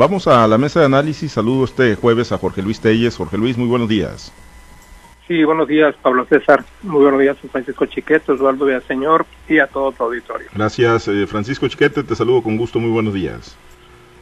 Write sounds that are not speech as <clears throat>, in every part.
Vamos a la mesa de análisis. Saludo este jueves a Jorge Luis Telles. Jorge Luis, muy buenos días. Sí, buenos días, Pablo César. Muy buenos días a Francisco Chiquete, Osvaldo Villaseñor y a todo tu auditorio. Gracias, eh, Francisco Chiquete. Te saludo con gusto. Muy buenos días.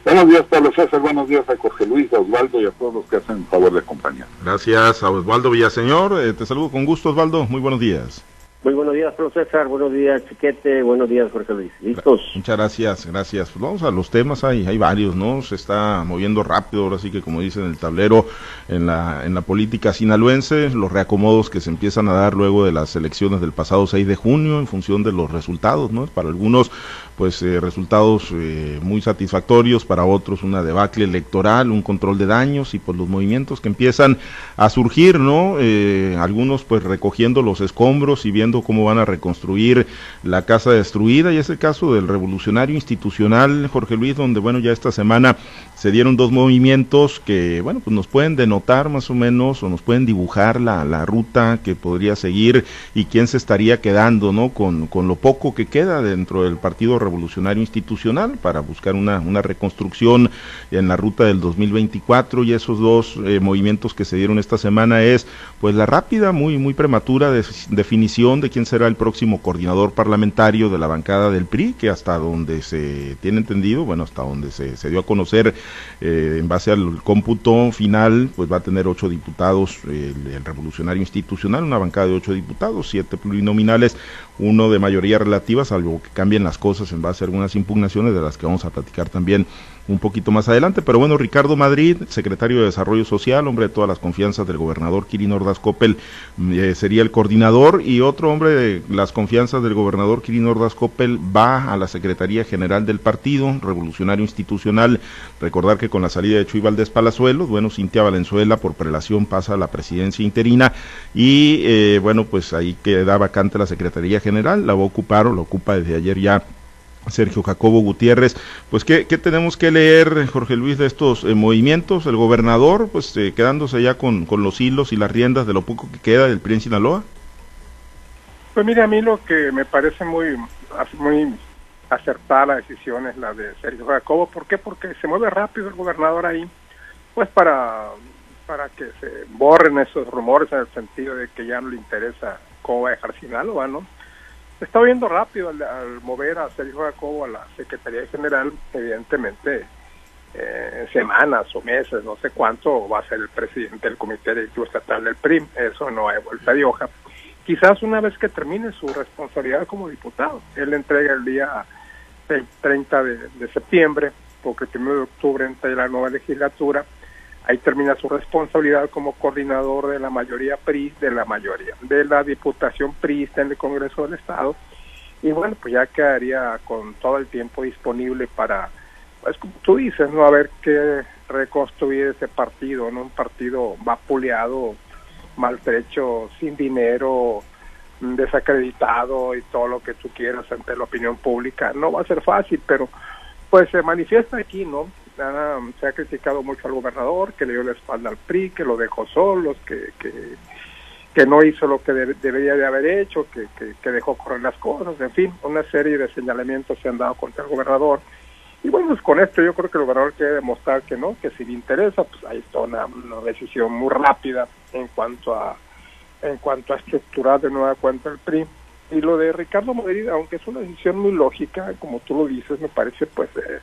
Buenos días, Pablo César. Buenos días a Jorge Luis, a Osvaldo y a todos los que hacen favor de acompañar. Gracias a Osvaldo Villaseñor. Eh, te saludo con gusto, Osvaldo. Muy buenos días. Muy buenos días, profesor César. Buenos días, Chiquete. Buenos días, Jorge Luis. ¿Listos? Muchas gracias, gracias. Pues vamos a los temas, hay, hay varios, ¿no? Se está moviendo rápido, ahora sí que como dicen el tablero, en la, en la política sinaloense, los reacomodos que se empiezan a dar luego de las elecciones del pasado 6 de junio en función de los resultados, ¿no? Para algunos, pues eh, resultados eh, muy satisfactorios, para otros una debacle electoral, un control de daños y pues los movimientos que empiezan a surgir, ¿no? Eh, algunos pues recogiendo los escombros y viendo cómo van a reconstruir la casa destruida y es el caso del revolucionario institucional Jorge Luis donde bueno ya esta semana se dieron dos movimientos que bueno pues nos pueden denotar más o menos o nos pueden dibujar la, la ruta que podría seguir y quién se estaría quedando no con, con lo poco que queda dentro del partido revolucionario institucional para buscar una, una reconstrucción en la ruta del 2024 y esos dos eh, movimientos que se dieron esta semana es pues la rápida muy muy prematura de, definición de quién será el próximo coordinador parlamentario de la bancada del PRI, que hasta donde se tiene entendido, bueno, hasta donde se, dio a conocer eh, en base al cómputo final, pues va a tener ocho diputados el, revolucionario institucional, una bancada de ocho diputados, siete plurinominales, uno de mayoría relativa, salvo que cambien las cosas en base a algunas impugnaciones de las que vamos a platicar también un poquito más adelante. Pero bueno, Ricardo Madrid, secretario de Desarrollo Social, hombre de todas las confianzas del gobernador Kirin Ordaz Coppel, eh, sería el coordinador y otro hombre de las confianzas del gobernador Kirin Ordaz Coppel va a la Secretaría General del Partido Revolucionario Institucional. Recordar que con la salida de Chuy Valdés Palazuelos, bueno, Cintia Valenzuela por prelación pasa a la presidencia interina y eh, bueno, pues ahí queda vacante la Secretaría General, la va a ocupar o la ocupa desde ayer ya Sergio Jacobo Gutiérrez. Pues, ¿qué, ¿qué, tenemos que leer, Jorge Luis, de estos eh, movimientos? El gobernador, pues, eh, quedándose ya con, con, los hilos y las riendas de lo poco que queda del PRI en Sinaloa. Pues mira, a mí lo que me parece muy, muy acertada la decisión es la de Sergio Jacobo. ¿Por qué? Porque se mueve rápido el gobernador ahí, pues para, para que se borren esos rumores en el sentido de que ya no le interesa cómo va a dejar Sinaloa, ¿no? Está viendo rápido al, al, mover a Sergio Jacobo a la Secretaría General, evidentemente eh, semanas o meses, no sé cuánto, va a ser el presidente del Comité Directivo Estatal del PRI, eso no hay vuelta de hoja. Quizás una vez que termine su responsabilidad como diputado, él entrega el día 30 de, de septiembre, porque el 1 de octubre entra la nueva legislatura, ahí termina su responsabilidad como coordinador de la mayoría PRI, de la mayoría, de la diputación PRI en el Congreso del Estado. Y bueno, pues ya quedaría con todo el tiempo disponible para, pues como tú dices, ¿no? A ver qué reconstruir ese partido, ¿no? Un partido vapuleado, maltrecho, sin dinero, desacreditado y todo lo que tú quieras ante la opinión pública. No va a ser fácil, pero pues se manifiesta aquí, ¿no? Se ha criticado mucho al gobernador, que le dio la espalda al PRI, que lo dejó solo, que, que, que no hizo lo que de, debería de haber hecho, que, que, dejó correr las cosas, en fin, una serie de señalamientos se han dado contra el gobernador. Y bueno, pues con esto yo creo que el gobernador quiere demostrar que no, que si le interesa, pues ahí está una, una decisión muy rápida en cuanto a en cuanto a estructurar de nueva cuenta el PRI. Y lo de Ricardo Madrid, aunque es una decisión muy lógica, como tú lo dices, me parece pues eh,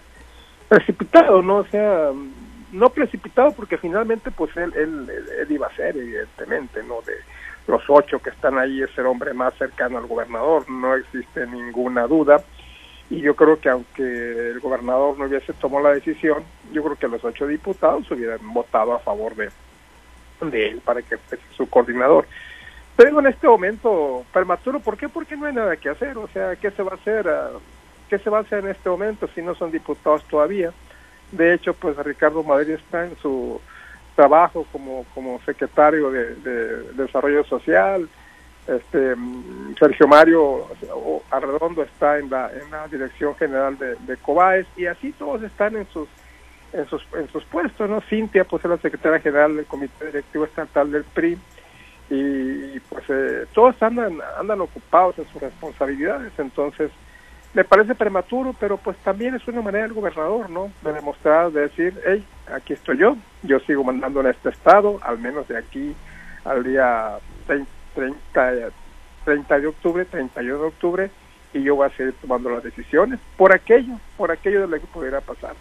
precipitado, ¿no? O sea, no precipitado porque finalmente pues él, él, él, iba a ser, evidentemente, ¿no? De los ocho que están ahí es el hombre más cercano al gobernador, no existe ninguna duda. Y yo creo que aunque el gobernador no hubiese tomado la decisión, yo creo que los ocho diputados hubieran votado a favor de, de él para que fuese su coordinador. Pero en este momento prematuro, ¿por qué? Porque no hay nada que hacer, o sea, ¿qué se va a hacer? ¿Qué se va a hacer en este momento si no son diputados todavía? De hecho, pues Ricardo Madrid está en su trabajo como, como secretario de, de, de Desarrollo Social, este Sergio Mario Arredondo está en la, en la dirección general de, COBAES y así todos están en sus en sus en sus puestos, ¿no? Cintia pues es la secretaria general del Comité Directivo Estatal del PRI y pues eh, todos andan andan ocupados en sus responsabilidades, entonces me parece prematuro, pero pues también es una manera del gobernador, ¿no? De demostrar, de decir, hey, aquí estoy yo, yo sigo mandando en este estado, al menos de aquí al día 30, 30 de octubre, 31 de octubre, y yo voy a seguir tomando las decisiones por aquello, por aquello de lo que pudiera pasar.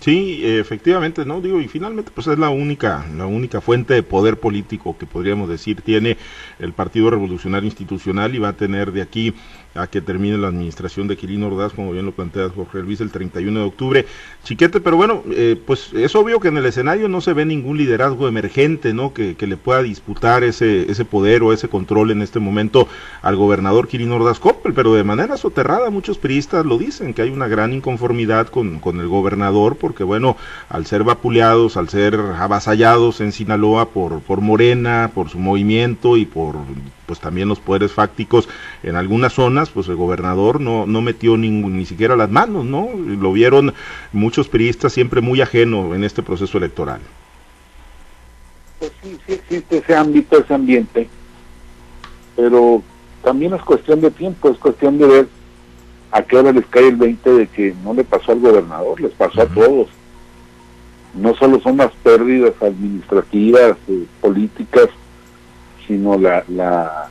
Sí, efectivamente, no digo y finalmente pues es la única la única fuente de poder político que podríamos decir tiene el Partido Revolucionario Institucional y va a tener de aquí a que termine la administración de Quirino Ordaz, como bien lo plantea Jorge Luis, el 31 de octubre. Chiquete, pero bueno, eh, pues es obvio que en el escenario no se ve ningún liderazgo emergente, ¿no? Que, que, le pueda disputar ese, ese poder o ese control en este momento al gobernador Quirino Ordaz Coppel, pero de manera soterrada muchos periodistas lo dicen, que hay una gran inconformidad con, con el gobernador, porque bueno, al ser vapuleados, al ser avasallados en Sinaloa por, por Morena, por su movimiento y por pues también los poderes fácticos en algunas zonas, pues el gobernador no, no metió ni, ni siquiera las manos, ¿no? Lo vieron muchos periodistas siempre muy ajeno en este proceso electoral. Pues sí, sí existe ese ámbito, ese ambiente, pero también es cuestión de tiempo, es cuestión de ver a qué hora les cae el 20 de que no le pasó al gobernador, les pasó a todos. No solo son las pérdidas administrativas, eh, políticas, sino la,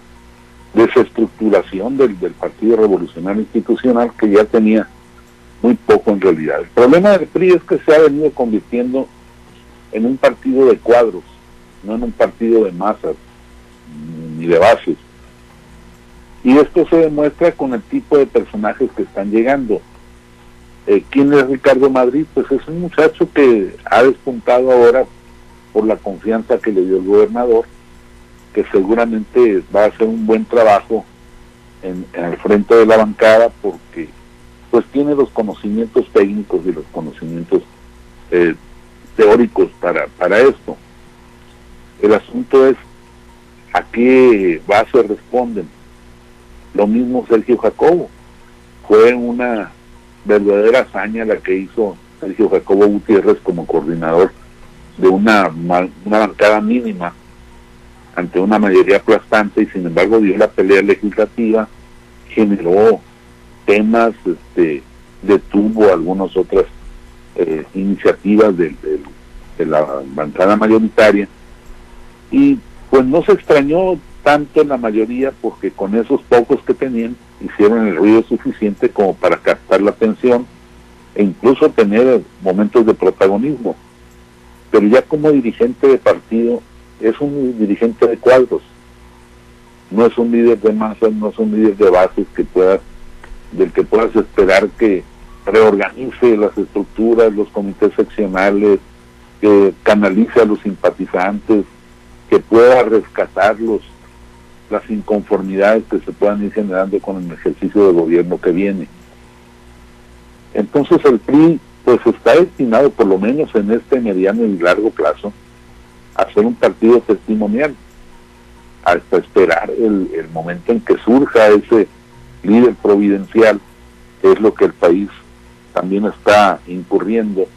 desestructuración del, del Partido Revolucionario Institucional que ya tenía muy poco en realidad. El problema del PRI es que se ha venido convirtiendo en un partido de cuadros, no en un partido de masas ni de bases. Y esto se demuestra con el tipo de personajes que están llegando. Eh, ¿Quién es Ricardo Madrid? Pues es un muchacho que ha despuntado ahora por la confianza que le dio el gobernador que seguramente va a hacer un buen trabajo en, el frente de la bancada porque pues tiene los conocimientos técnicos y los conocimientos eh, teóricos para, para esto. El asunto es a qué base responden. Lo mismo Sergio Jacobo. Fue una verdadera hazaña la que hizo Sergio Jacobo Gutiérrez como coordinador de una, una bancada mínima ante una mayoría aplastante y sin embargo dio la pelea legislativa, generó temas, este, detuvo algunas otras eh, iniciativas de, de, la bancada mayoritaria y pues no se extrañó tanto en la mayoría porque con esos pocos que tenían hicieron el ruido suficiente como para captar la atención e incluso tener momentos de protagonismo. Pero ya como dirigente de partido es un dirigente de cuadros, no es un líder de masas, no es un líder de bases que pueda, del que puedas esperar que reorganice las estructuras, los comités seccionales, que canalice a los simpatizantes, que pueda rescatarlos las inconformidades que se puedan ir generando con el ejercicio de gobierno que viene. Entonces el PRI pues está destinado por lo menos en este mediano y largo plazo hacer un partido testimonial, hasta esperar el, momento en que surja ese líder providencial, que es lo que el país también está incurriendo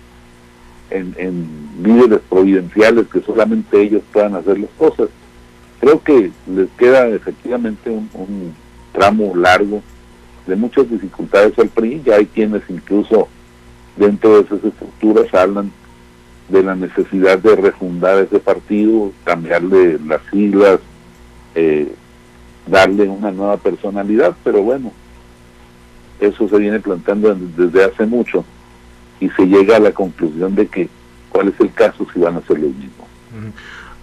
en, en líderes providenciales que solamente ellos puedan hacer las cosas. Creo que les queda efectivamente un, un tramo largo de muchas dificultades al PRI, ya hay quienes incluso dentro de esas estructuras hablan de la necesidad de refundar ese partido, cambiarle las siglas, eh, darle una nueva personalidad, pero bueno, eso se viene planteando desde hace mucho y se llega a la conclusión de que cuál es el caso si van a ser los mismos.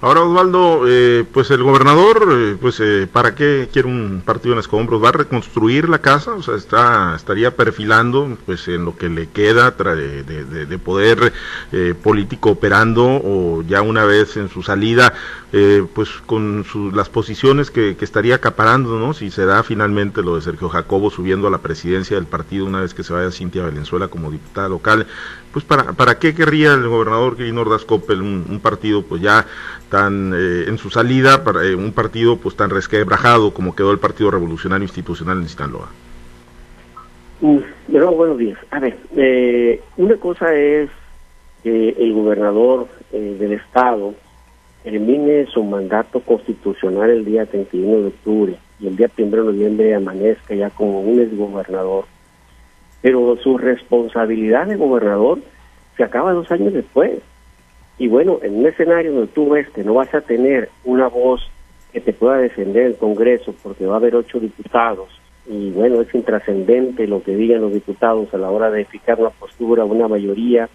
Ahora, Osvaldo, eh, pues el gobernador, eh, pues eh, ¿para qué quiere un partido en escombros? ¿Va a reconstruir la casa? O sea, está, estaría perfilando, pues en lo que le queda de, de, de, poder eh, político operando o ya una vez en su salida, eh, pues con su, las posiciones que, que, estaría acaparando, ¿no? Si se da finalmente lo de Sergio Jacobo subiendo a la presidencia del partido una vez que se vaya Cintia Valenzuela como diputada local, pues para, para qué querría el gobernador Quirino Ordaz Coppel un, un partido pues ya tan eh, en su salida para eh, un partido pues tan resquebrajado como quedó el Partido Revolucionario Institucional en Sinaloa. Mm, buenos días. A ver, eh, una cosa es que el gobernador eh, del estado termine su mandato constitucional el día 31 de octubre y el día 1 de noviembre amanezca ya como un exgobernador pero su responsabilidad de gobernador se acaba dos años después. Y bueno, en un escenario donde tú ves que no vas a tener una voz que te pueda defender el Congreso, porque va a haber ocho diputados, y bueno, es intrascendente lo que digan los diputados a la hora de fijar una postura, una mayoría,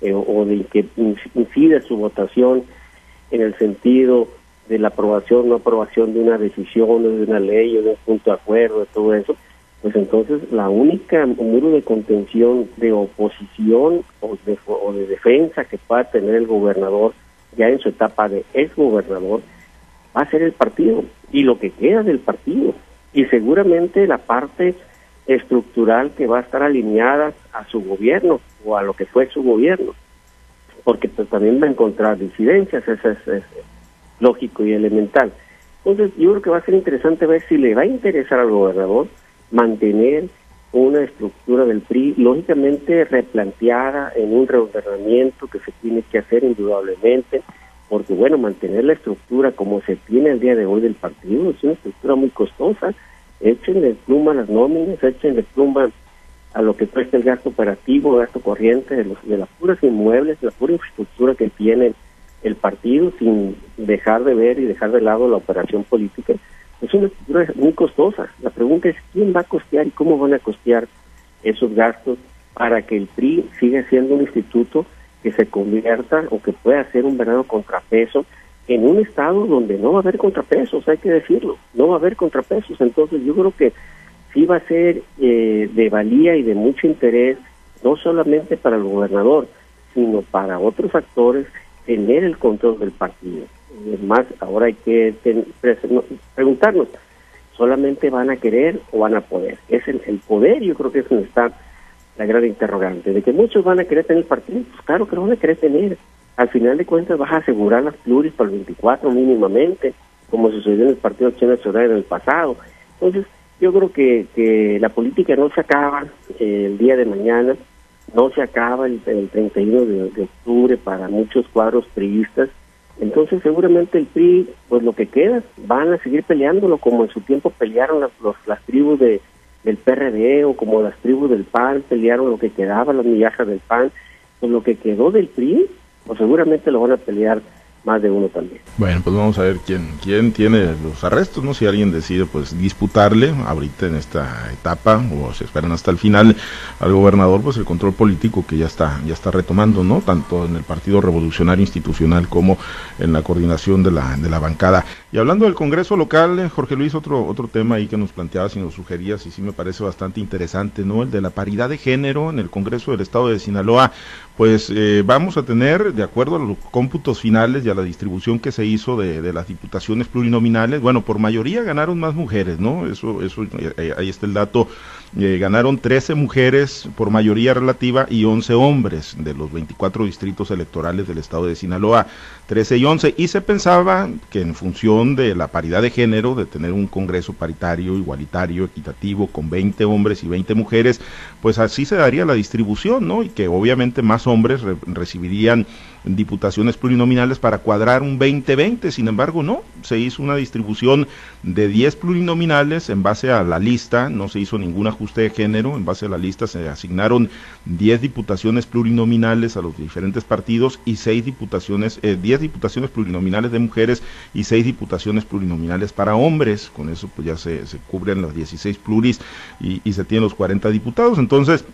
eh, o de que incide su votación en el sentido de la aprobación o no aprobación de una decisión, de una ley o de un punto de acuerdo, de todo eso, pues entonces la única muro de contención de oposición o de, o de defensa que pueda tener el gobernador ya en su etapa de ex gobernador va a ser el partido y lo que queda del partido y seguramente la parte estructural que va a estar alineada a su gobierno o a lo que fue su gobierno porque pues, también va a encontrar disidencias, eso es, lógico y elemental. Entonces yo creo que va a ser interesante ver si le va a interesar al gobernador mantener una estructura del PRI, lógicamente replanteada en un reordenamiento que se tiene que hacer indudablemente, porque bueno, mantener la estructura como se tiene el día de hoy del partido es una estructura muy costosa, echen de pluma las nóminas, echen de pluma a lo que cuesta el gasto operativo, gasto corriente de, los, de las puras inmuebles, de la pura infraestructura que tiene el partido, sin dejar de ver y dejar de lado la operación política, es una estructura muy costosa. La pregunta es quién va a costear y cómo van a costear esos gastos para que el PRI siga siendo un instituto que se convierta o que pueda ser un verdadero contrapeso en un estado donde no va a haber contrapesos, hay que decirlo, no va a haber contrapesos. Entonces yo creo que sí va a ser eh, de valía y de mucho interés, no solamente para el gobernador, sino para otros actores, tener el control del partido. Además, ahora hay que preguntarnos, ¿solamente van a querer o van a poder? Es el, poder, yo creo que es donde está la gran interrogante. De que muchos van a querer tener el partido, pues claro que lo van a querer tener. Al final de cuentas vas a asegurar las pluris para el 24 mínimamente, como sucedió en el Partido Acción Nacional en el pasado. Entonces, yo creo que, que la política no se acaba eh, el día de mañana, no se acaba el, 31 de, octubre para muchos cuadros priistas. Entonces seguramente el PRI, pues lo que queda, van a seguir peleándolo como en su tiempo pelearon las, las tribus de, del PRD o como las tribus del PAN pelearon lo que quedaba, las migajas del PAN. Pues lo que quedó del PRI, pues seguramente lo van a pelear más de uno también. Bueno, pues vamos a ver quién, quién tiene los arrestos, ¿no? Si alguien decide pues disputarle ahorita en esta etapa o se esperan hasta el final al gobernador, pues el control político que ya está, ya está retomando, ¿no? Tanto en el Partido Revolucionario Institucional como en la coordinación de la, de la bancada. Y hablando del Congreso local, eh, Jorge Luis, otro, otro tema ahí que nos planteabas y nos sugerías y sí me parece bastante interesante, ¿no? El de la paridad de género en el Congreso del Estado de Sinaloa pues eh, vamos a tener, de acuerdo a los cómputos finales y a la distribución que se hizo de, de, las diputaciones plurinominales, bueno, por mayoría ganaron más mujeres, ¿no? Eso, eso, eh, ahí está el dato eh, ganaron 13 mujeres por mayoría relativa y 11 hombres de los 24 distritos electorales del estado de Sinaloa, 13 y 11. Y se pensaba que en función de la paridad de género, de tener un Congreso paritario, igualitario, equitativo, con 20 hombres y 20 mujeres, pues así se daría la distribución, ¿no? Y que obviamente más hombres recibirían diputaciones plurinominales para cuadrar un 20-20, sin embargo no, se hizo una distribución de 10 plurinominales en base a la lista, no se hizo ningún ajuste de género, en base a la lista se asignaron 10 diputaciones plurinominales a los diferentes partidos y 6 diputaciones, eh, 10 diputaciones plurinominales de mujeres y 6 diputaciones plurinominales para hombres, con eso pues ya se, cubren las 16 pluris y, y se tienen los 40 diputados, entonces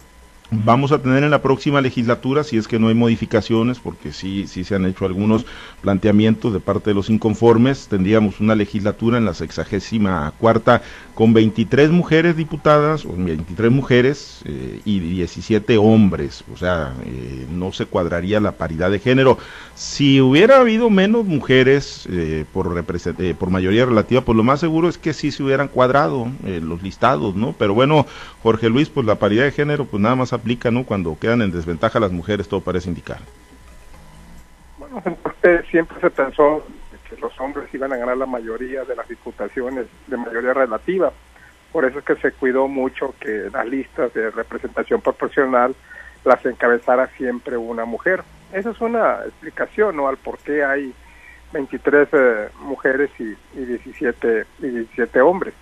Vamos a tener en la próxima legislatura, si es que no hay modificaciones, porque sí, sí se han hecho algunos planteamientos de parte de los inconformes, tendríamos una legislatura en la sexagésima cuarta con 23 mujeres diputadas, o 23 mujeres eh, y 17 hombres, o sea, eh, no se cuadraría la paridad de género. Si hubiera habido menos mujeres eh, por, por mayoría relativa, pues lo más seguro es que sí se hubieran cuadrado los listados, ¿no? Pero bueno, Jorge Luis, pues la paridad de género, pues nada más aplica, ¿no? Cuando quedan en desventaja las mujeres, todo parece indicar. Bueno, siempre se pensó que los hombres iban a ganar la mayoría de las diputaciones de mayoría relativa. Por eso es que se cuidó mucho que las listas de representación proporcional las encabezara siempre una mujer. Esa es una explicación, ¿no? Al por qué hay 23 eh, mujeres y, y, 17, y 17 hombres.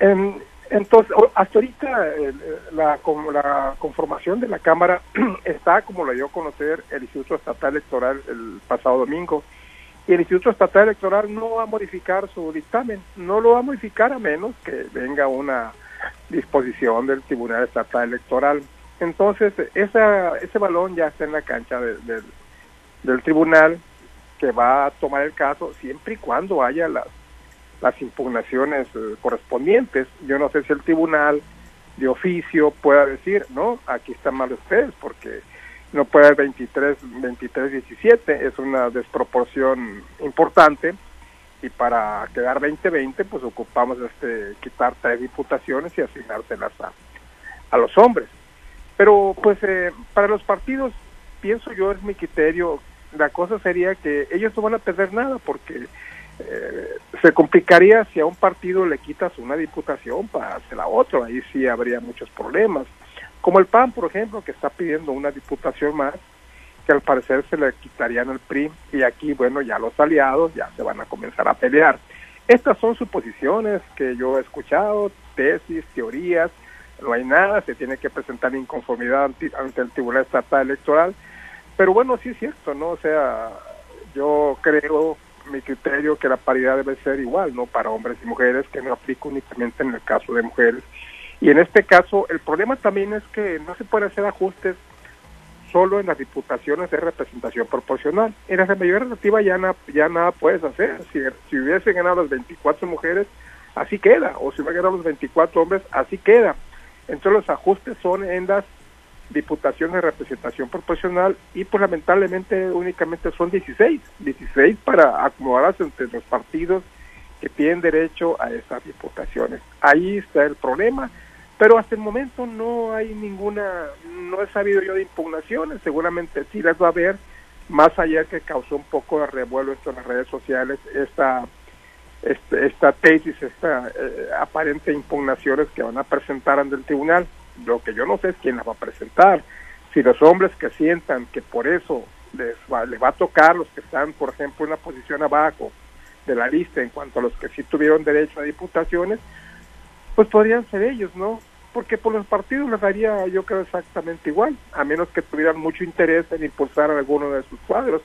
En, Entonces, hasta ahorita la, la conformación de la Cámara <clears throat> está como lo dio a conocer el Instituto Estatal Electoral el pasado domingo. Y el Instituto Estatal Electoral no va a modificar su dictamen, no lo va a modificar a menos que venga una disposición del Tribunal Estatal Electoral. Entonces, esa, ese balón ya está en la cancha del tribunal que va a tomar el caso siempre y cuando haya las, las impugnaciones eh, correspondientes. Yo no sé si el tribunal de oficio pueda decir, no, aquí están mal ustedes porque no puede haber 23, 23, 17, es una desproporción importante y para quedar 20-20 pues ocupamos este quitar tres diputaciones y asignárselas a, a los hombres. Pero pues eh, para los partidos, pienso yo, es mi criterio, la cosa sería que ellos no van a perder nada porque eh, se complicaría si a un partido le quitas una diputación para hacer a otro, ahí sí habría muchos problemas. Como el PAN, por ejemplo, que está pidiendo una diputación más, que al parecer se le quitarían al PRI, y aquí, bueno, ya los aliados ya se van a comenzar a pelear. Estas son suposiciones que yo he escuchado, tesis, teorías, no hay nada, se tiene que presentar inconformidad ante, el Tribunal Estatal Electoral, pero bueno, sí es cierto, ¿no? O sea, yo creo, mi criterio, que la paridad debe ser igual, ¿no? Para hombres y mujeres, que no aplica únicamente en el caso de mujeres. Y en este caso, el problema también es que no se puede hacer ajustes solo en las diputaciones de representación proporcional. En la mayoría relativa ya, ya nada puedes hacer. Si, si hubiesen ganado las 24 mujeres, así queda. O si hubieran ganado los 24 hombres, así queda. Entonces los ajustes son en las diputaciones de representación proporcional y pues lamentablemente únicamente son 16, 16 para acomodarse entre los partidos que tienen derecho a esas diputaciones. Ahí está el problema, pero hasta el momento no hay ninguna, no he sabido yo de impugnaciones, seguramente sí las va a haber, más allá que causó un poco de revuelo esto en las redes sociales, esta este, esta tesis, esta eh, aparente impugnaciones que van a presentar ante el tribunal. Lo que yo no sé es quién las va a presentar. Si los hombres que sientan que por eso les va, les va a tocar los que están, por ejemplo, en una posición abajo de la lista en cuanto a los que sí tuvieron derecho a diputaciones, pues podrían ser ellos, ¿no? Porque por los partidos les daría, yo creo, exactamente igual, a menos que tuvieran mucho interés en impulsar alguno de sus cuadros.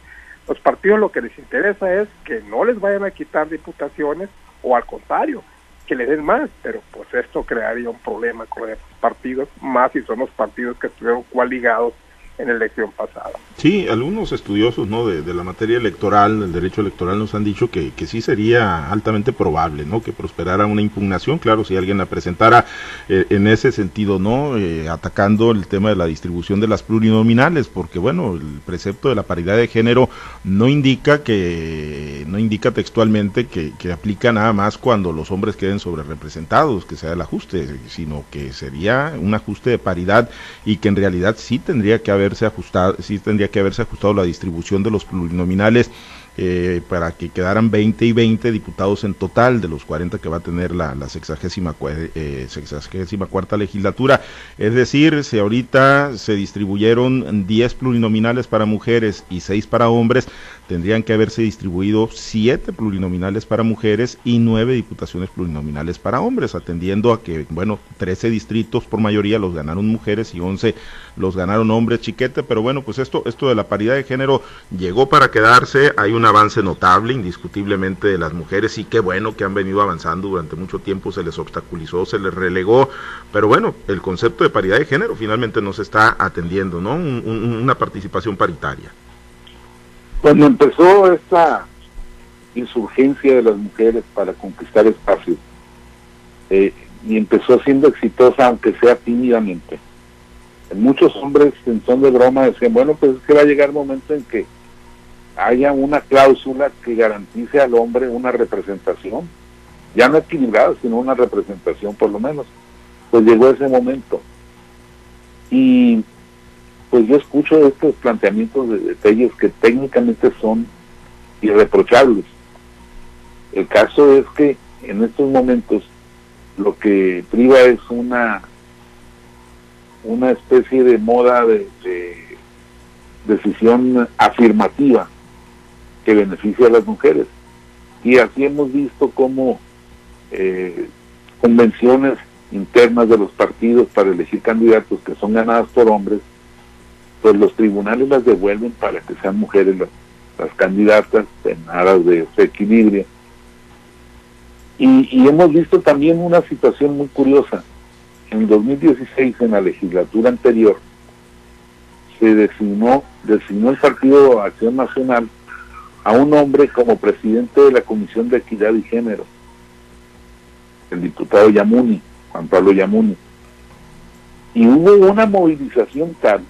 Los partidos lo que les interesa es que no les vayan a quitar diputaciones o al contrario, que le den más, pero pues esto crearía un problema con los partidos, más si son los partidos que estuvieron coaligados en la elección pasada. Sí, algunos estudiosos ¿no? de, la materia electoral, del derecho electoral, nos han dicho que, que, sí sería altamente probable ¿no? que prosperara una impugnación, claro, si alguien la presentara eh, en ese sentido, ¿no? Eh, atacando el tema de la distribución de las plurinominales, porque bueno, el precepto de la paridad de género no indica que, no indica textualmente que, que aplica nada más cuando los hombres queden sobre representados, que sea el ajuste, sino que sería un ajuste de paridad y que en realidad sí tendría que haber ajustado, sí tendría que haberse ajustado la distribución de los plurinominales eh, para que quedaran 20 y 20 diputados en total de los 40 que va a tener la, la sexagésima, eh, sexagésima cuarta legislatura. Es decir, si ahorita se distribuyeron 10 plurinominales para mujeres y 6 para hombres, tendrían que haberse distribuido 7 plurinominales para mujeres y 9 diputaciones plurinominales para hombres, atendiendo a que, bueno, 13 distritos por mayoría los ganaron mujeres y 11 los ganaron hombres, chiquete, pero bueno, pues esto, esto de la paridad de género llegó para quedarse, hay un avance notable, indiscutiblemente, de las mujeres, y qué bueno que han venido avanzando durante mucho tiempo, se les obstaculizó, se les relegó, pero bueno, el concepto de paridad de género finalmente nos está atendiendo, ¿no? una participación paritaria. Cuando empezó esta insurgencia de las mujeres para conquistar espacios, eh, y empezó siendo exitosa, aunque sea tímidamente, muchos hombres en son de broma decían, bueno, pues es que va a llegar el momento en que haya una cláusula que garantice al hombre una representación, ya no equilibrada, sino una representación por lo menos. Pues llegó ese momento. Y pues yo escucho estos planteamientos de detalles que técnicamente son irreprochables. El caso es que en estos momentos lo que priva es una una especie de moda de, decisión afirmativa que beneficia a las mujeres. Y así hemos visto cómo eh, convenciones internas de los partidos para elegir candidatos que son ganadas por hombres, pues los tribunales las devuelven para que sean mujeres las, candidatas en aras de ese equilibrio. Y, y, hemos visto también una situación muy curiosa. En 2016, en la legislatura anterior, se designó, designó el Partido Acción Nacional a un hombre como presidente de la Comisión de Equidad y Género, el diputado Yamuni, Juan Pablo Yamuni. Y hubo una movilización tal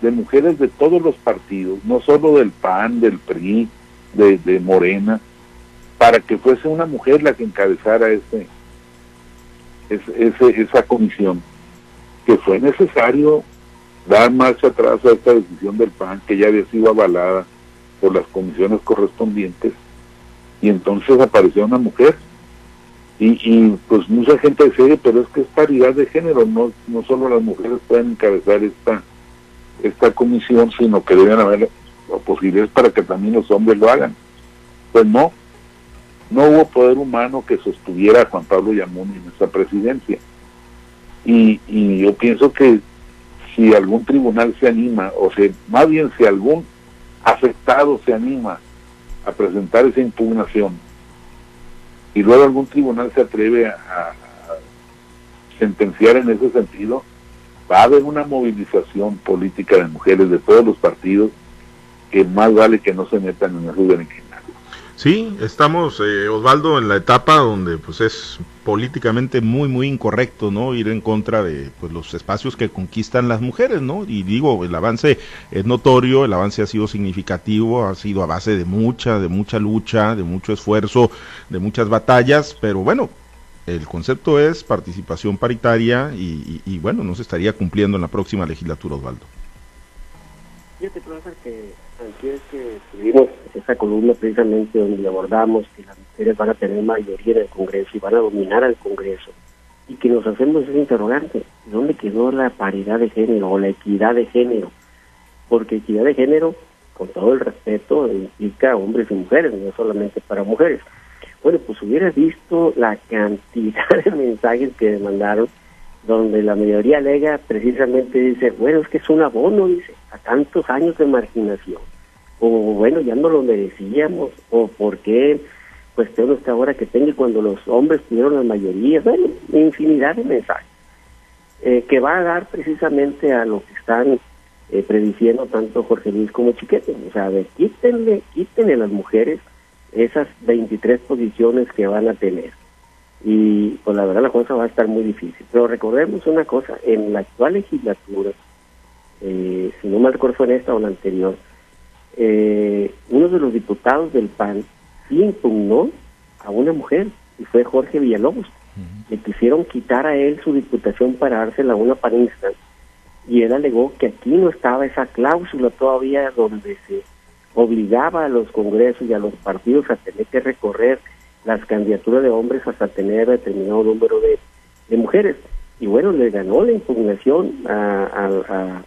de mujeres de todos los partidos, no solo del PAN, del PRI, de, Morena, para que fuese una mujer la que encabezara ese, ese, esa comisión, que fue necesario dar marcha atrás a esta decisión del PAN, que ya había sido avalada por las comisiones correspondientes, y entonces apareció una mujer. Y, y pues mucha gente dice, pero es que es paridad de género, no, no solo las mujeres pueden encabezar esta esta comisión, sino que deben haber posibilidades para que también los hombres lo hagan. Pues no, no hubo poder humano que sostuviera a Juan Pablo Yamuni en esa presidencia. Y, yo pienso que si algún tribunal se anima, o sea, más bien si algún afectado se anima a presentar esa impugnación, y luego algún tribunal se atreve a sentenciar en ese sentido, va a haber una movilización política de mujeres de todos los partidos que más vale que no se metan en el berenjenales. Sí, estamos, eh, Osvaldo, en la etapa donde pues es políticamente muy, muy incorrecto, ¿no? Ir en contra de pues, los espacios que conquistan las mujeres, ¿no? Y digo, el avance es notorio, el avance ha sido significativo, ha sido a base de mucha, de mucha lucha, de mucho esfuerzo, de muchas batallas, pero bueno, el concepto es participación paritaria y, bueno, no se estaría cumpliendo en la próxima legislatura, Osvaldo. Fíjate, profesor, que antes que tuvimos esa columna precisamente donde abordamos que las mujeres van a tener mayoría en el Congreso y van a dominar al Congreso, y que nos hacemos ese interrogante, ¿dónde quedó la paridad de género o la equidad de género? Porque equidad de género, con todo el respeto, implica hombres y mujeres, no solamente para mujeres. Bueno, pues hubieras visto la cantidad de mensajes que mandaron, donde la mayoría alega precisamente dice, bueno, es que es un abono, dice, a tantos años de marginación. O bueno, ya no lo merecíamos, o por qué cuestión esta ahora que tenga cuando los hombres tuvieron la mayoría, bueno, infinidad de mensajes, eh, que va a dar precisamente a lo que están eh, prediciendo tanto Jorge Luis como Chiquete. O sea, de quítenle, quítenle a las mujeres esas 23 posiciones que van a tener. Y pues la verdad la cosa va a estar muy difícil. Pero recordemos una cosa, en la actual legislatura, eh, si no mal recuerdo fue en esta o la anterior, eh, uno de los diputados del PAN sí impugnó a una mujer y fue Jorge Villalobos. Le quisieron quitar a él su diputación para dársela a una panista y él alegó que aquí no estaba esa cláusula todavía donde se obligaba a los congresos y a los partidos a tener que recorrer las candidaturas de hombres hasta tener determinado número de, mujeres. Y bueno, le ganó la impugnación a,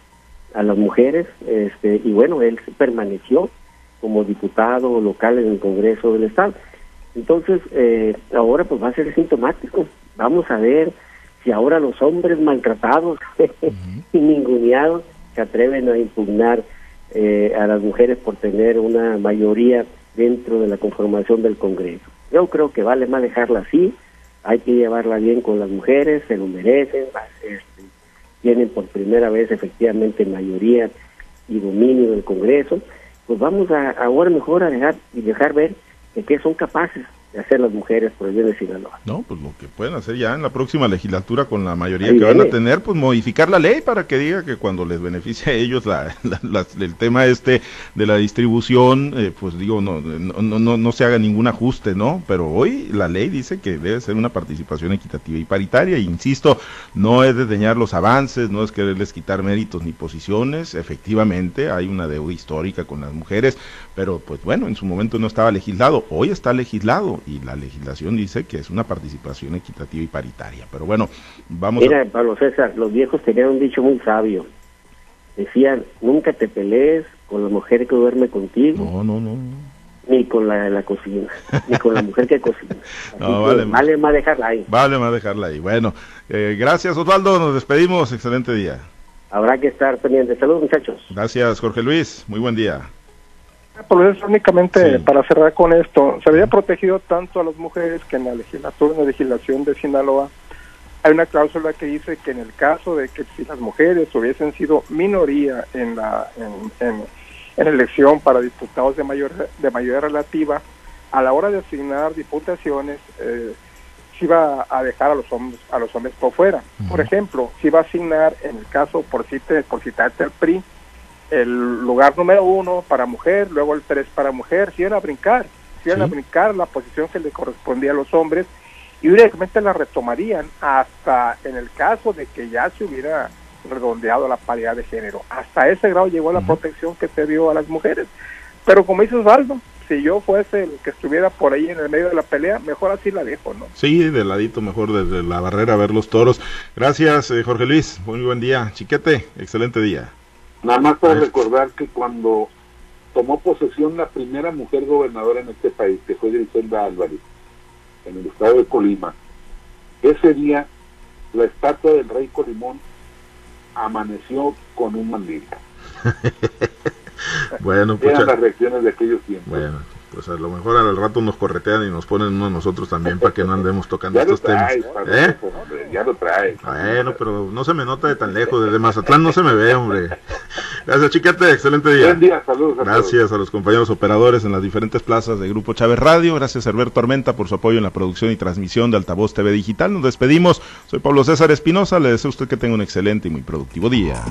las mujeres este, y bueno, él permaneció como diputado local en el Congreso del Estado. Entonces, eh, ahora pues va a ser sintomático. Vamos a ver si ahora los hombres maltratados <laughs> y ninguneados se atreven a impugnar eh, a las mujeres por tener una mayoría dentro de la conformación del Congreso. Yo creo que vale más dejarla así, hay que llevarla bien con las mujeres, se lo merecen, este, tienen por primera vez efectivamente mayoría y dominio del Congreso, pues vamos a ahora mejor a dejar y dejar ver de qué son capaces de hacer las mujeres por el bien de Sinaloa. No, pues lo que pueden hacer ya en la próxima legislatura con la mayoría que van a tener, pues modificar la ley para que diga que cuando les beneficie a ellos la, <laughs> el tema este de la distribución, eh, pues digo, no, no, no, no se haga ningún ajuste, ¿no? Pero hoy la ley dice que debe ser una participación equitativa y paritaria, e insisto, no es desdeñar los avances, no es quererles quitar méritos ni posiciones, efectivamente hay una deuda histórica con las mujeres, pero pues bueno, en su momento no estaba legislado, hoy está legislado y la legislación dice que es una participación equitativa y paritaria. Pero bueno, vamos Mira, Pablo César, los viejos tenían un dicho muy sabio. Decían, nunca te pelees con la mujer que duerme contigo. No, no, no. ni con la de la cocina, ni con la mujer que cocina. <laughs> No, que vale, vale más dejarla ahí. Vale más dejarla ahí. Bueno, eh, gracias Osvaldo, nos despedimos, excelente día. Habrá que estar pendientes. Saludos, muchachos. Gracias Jorge Luis, muy buen día. Por únicamente Sí. para cerrar con esto, se había protegido tanto a las mujeres que en la legislatura, en la legislación de Sinaloa, hay una cláusula que dice que en el caso de que si las mujeres hubiesen sido minoría en la en, en, en elección para diputados de mayor de mayoría relativa, a la hora de asignar diputaciones eh, se iba a dejar a los hombres a los hombres por fuera. Por ejemplo, se iba a asignar en el caso por cite, por citarte el PRI el lugar número uno para mujer, luego el tres para mujer, si iban a brincar, si iban Sí. a brincar la posición que le correspondía a los hombres y únicamente la retomarían hasta en el caso de que ya se hubiera redondeado la paridad de género. Hasta ese grado llegó la protección que se dio a las mujeres. Pero como dice Osvaldo, si yo fuese el que estuviera por ahí en el medio de la pelea, mejor así la dejo, ¿no? Sí, de ladito mejor desde la barrera a ver los toros. Gracias eh, Jorge Luis, muy buen día. Chiquete, excelente día. Nada más para recordar que cuando tomó posesión la primera mujer gobernadora en este país, que fue Griselda Álvarez, en el estado de Colima, ese día la estatua del rey Colimón amaneció con un mandil. <laughs> Bueno, pues, Eran las reacciones de aquellos tiempos. bueno, pues a lo mejor al rato nos corretean y nos ponen uno a nosotros también para que no andemos tocando <laughs> ya estos temas. Padre, ¿Eh? hombre, ya lo traes. Bueno, pero no se me nota de tan lejos, desde Mazatlán no se me ve, hombre. Gracias, Chiquete, excelente día. Buen día, saludos a todos. Gracias a los compañeros operadores en las diferentes plazas de Grupo Chávez Radio. Gracias a Herberto Armenta por su apoyo en la producción y transmisión de Altavoz TV Digital. Nos despedimos. Soy Pablo César Espinosa. Le deseo a usted que tenga un excelente y muy productivo día.